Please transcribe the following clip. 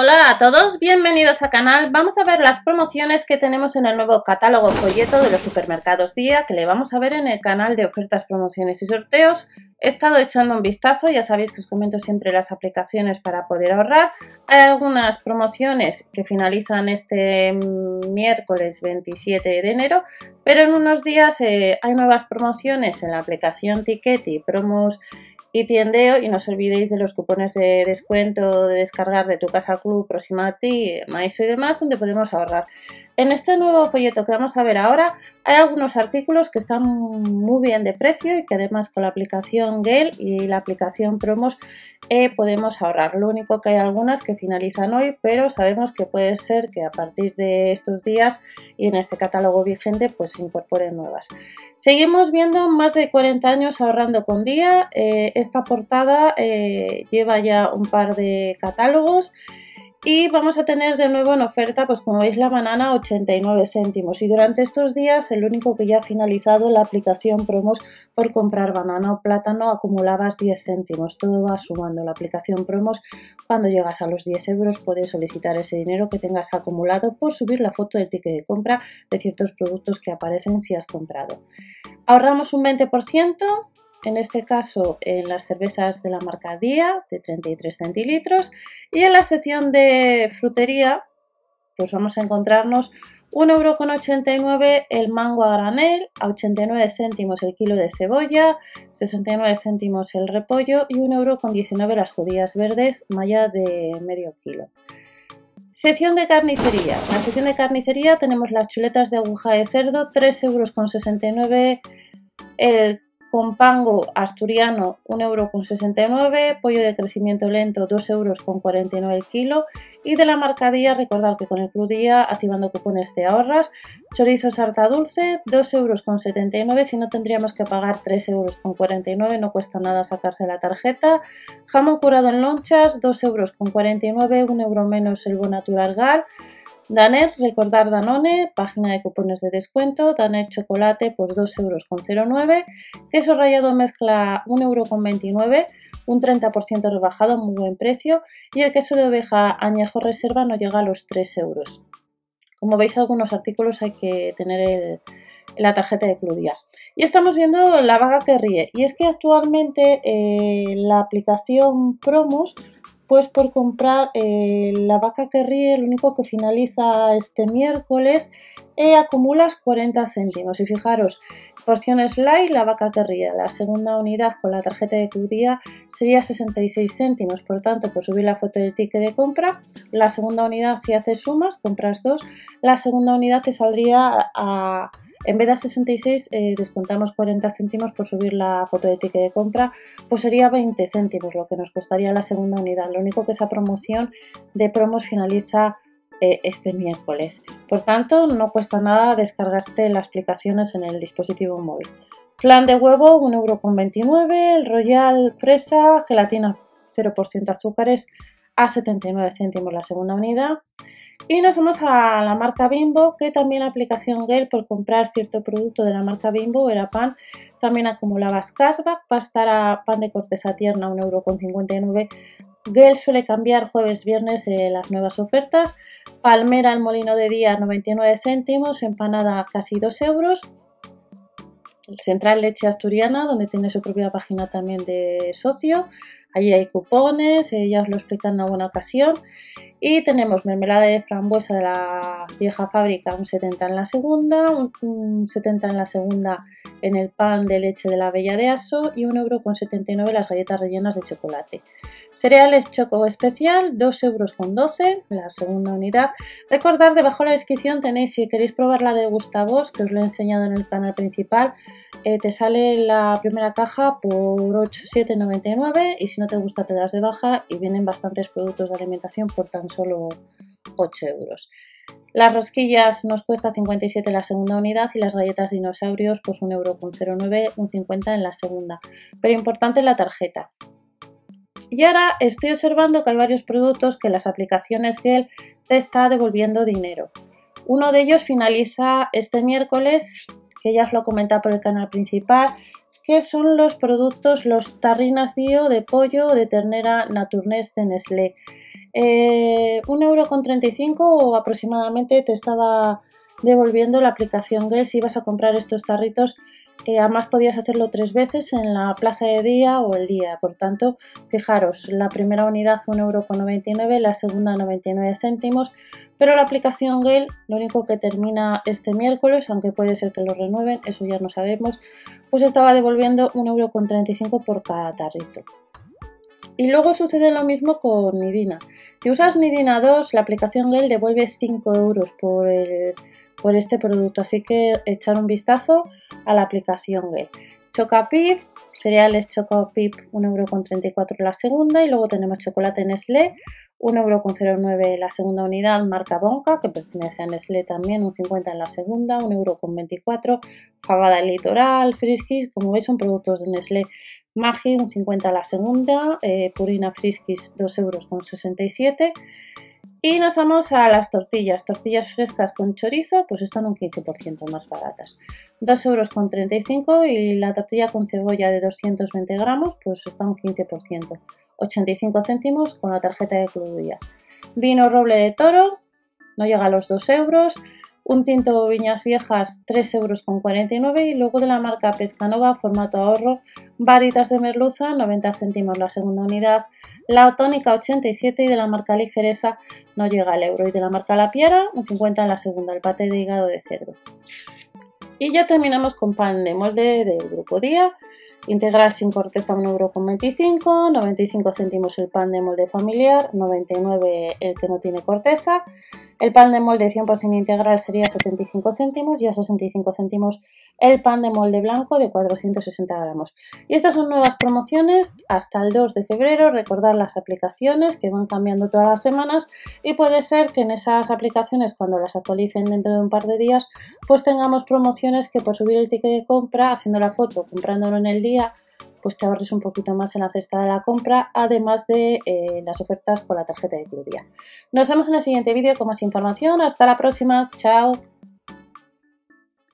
Hola a todos, bienvenidos al canal. Vamos a ver las promociones que tenemos en el nuevo catálogo folleto de los supermercados Día que le vamos a ver en el canal de ofertas, promociones y sorteos. He estado echando un vistazo, ya sabéis que os comento siempre las aplicaciones para poder ahorrar. Hay algunas promociones que finalizan este miércoles 27 de enero, pero en unos días eh, hay nuevas promociones en la aplicación Ticket y promos y tiendeo y no os olvidéis de los cupones de descuento de descargar de tu casa club próxima a ti, maíz y demás donde podemos ahorrar. En este nuevo folleto que vamos a ver ahora hay algunos artículos que están muy bien de precio y que además con la aplicación Gale y la aplicación Promos eh, podemos ahorrar. Lo único que hay algunas que finalizan hoy, pero sabemos que puede ser que a partir de estos días y en este catálogo vigente pues se incorporen nuevas. Seguimos viendo más de 40 años ahorrando con día. Eh, esta portada eh, lleva ya un par de catálogos y vamos a tener de nuevo en oferta, pues como veis, la banana 89 céntimos. Y durante estos días, el único que ya ha finalizado la aplicación promos por comprar banana o plátano acumulabas 10 céntimos. Todo va sumando. La aplicación promos, cuando llegas a los 10 euros, puedes solicitar ese dinero que tengas acumulado por subir la foto del ticket de compra de ciertos productos que aparecen si has comprado. Ahorramos un 20% en este caso en las cervezas de la marca Día de 33 centilitros y en la sección de frutería pues vamos a encontrarnos 1,89€ el mango a granel, a 89 céntimos el kilo de cebolla, 69 céntimos el repollo y 1,19€ las judías verdes, malla de medio kilo. Sección de carnicería. En la sección de carnicería tenemos las chuletas de aguja de cerdo, 3,69€ el con pango asturiano 1,69€, pollo de crecimiento lento 2,49€ el kilo. Y de la marca Día, recordad que con el Club Día activando cupones de ahorras, chorizo sarta dulce 2,79€ si no tendríamos que pagar 3,49€, no cuesta nada sacarse la tarjeta, jamón curado en lonchas 2,49€, 1 euro menos el Natural Gal, Daner, recordar Danone, página de cupones de descuento, Daner chocolate pues 2,09 euros, queso rallado mezcla 1,29 euros, un 30% rebajado, muy buen precio, y el queso de oveja añejo reserva no llega a los 3 euros. Como veis, algunos artículos hay que tener la tarjeta de Club Y estamos viendo la vaga que ríe. Y es que actualmente eh, la aplicación Promos pues por comprar eh, la vaca que ríe, el único que finaliza este miércoles, eh, acumulas 40 céntimos. Y fijaros, porciones light, la vaca que ríe, la segunda unidad con la tarjeta de tu día sería 66 céntimos. Por tanto, pues subir la foto del ticket de compra. La segunda unidad, si haces sumas, compras dos. La segunda unidad te saldría a en vez de 66 eh, descontamos 40 céntimos por subir la foto de ticket de compra, pues sería 20 céntimos lo que nos costaría la segunda unidad. Lo único que esa promoción de promos finaliza eh, este miércoles. Por tanto, no cuesta nada descargarse las aplicaciones en el dispositivo móvil. Flan de huevo 1,29€, el Royal Fresa, gelatina 0% azúcares a 79 céntimos la segunda unidad. Y nos vamos a la marca Bimbo, que también la aplicación Gale por comprar cierto producto de la marca Bimbo era pan. También acumulabas cashback, a pan de corteza tierna 1,59€. Gale suele cambiar jueves, viernes eh, las nuevas ofertas. Palmera al molino de día 99 céntimos, empanada casi 2 euros. Central Leche Asturiana, donde tiene su propia página también de socio. Allí hay cupones, ya os lo explican en alguna ocasión. Y tenemos mermelada de frambuesa de la vieja fábrica, un 70 en la segunda, un, 70 en la segunda en el pan de leche de la Bella de Aso y 1,79€ las galletas rellenas de chocolate. Cereales Choco Especial, 2,12 euros la segunda unidad. Recordad, debajo de la descripción tenéis, si queréis probar la de Gustavos, que os lo he enseñado en el canal principal, eh, te sale la primera caja por 7,99 y si no te gusta te das de baja y vienen bastantes productos de alimentación por tan solo 8 euros. Las rosquillas nos cuesta 57 la segunda unidad y las galletas dinosaurios pues 1,09€, un 50 en la segunda. Pero importante la tarjeta. Y ahora estoy observando que hay varios productos que las aplicaciones Gel te está devolviendo dinero. Uno de ellos finaliza este miércoles, que ya os lo comentado por el canal principal, que son los productos, los tarrinas bio de pollo de ternera Naturnes de Nestlé. Eh, euro con o aproximadamente te estaba devolviendo la aplicación Gel si ibas a comprar estos tarritos además podías hacerlo tres veces en la plaza de día o el día. Por tanto, fijaros, la primera unidad 1,99€, la segunda 99 céntimos, pero la aplicación Gale, lo único que termina este miércoles, aunque puede ser que lo renueven, eso ya no sabemos, pues estaba devolviendo 1,35€ por cada tarrito. Y luego sucede lo mismo con Nidina. Si usas Nidina 2, la aplicación Gale devuelve 5 euros por por este producto. Así que echar un vistazo a la aplicación Gel. Chocapip, cereales Chocopip 1,34€ la segunda y luego tenemos chocolate Nestlé 1,09€ la segunda unidad marca Bonca que pertenece a Nestlé también un 50 en la segunda 1,24€ fabada litoral Friskies como veis son productos de Nestlé Magi un 50 la segunda eh, Purina Friskies 2,67€ y nos vamos a las tortillas. Tortillas frescas con chorizo, pues están un 15% más baratas. 2,35 euros y la tortilla con cebolla de 220 gramos, pues está un 15%. 85 céntimos con la tarjeta de Club Vino roble de toro, no llega a los 2 euros un tinto Viñas Viejas 3,49 euros y luego de la marca Pescanova formato ahorro, varitas de merluza 90 céntimos la segunda unidad, la tónica 87 y de la marca Ligeresa no llega al euro y de la marca La Piera un 50 en la segunda, el pate de hígado de cerdo. Y ya terminamos con pan de molde del grupo Día, integral sin corteza 1,25€, 95 céntimos el pan de molde familiar, 99 el que no tiene corteza, el pan de molde 100% integral sería 75 céntimos y a 65 céntimos el pan de molde blanco de 460 gramos. Y estas son nuevas promociones hasta el 2 de febrero. Recordar las aplicaciones que van cambiando todas las semanas y puede ser que en esas aplicaciones cuando las actualicen dentro de un par de días pues tengamos promociones que por subir el ticket de compra, haciendo la foto, comprándolo en el día, pues te ahorres un poquito más en la cesta de la compra, además de eh, las ofertas con la tarjeta de Club Nos vemos en el siguiente vídeo con más información. Hasta la próxima. Chao.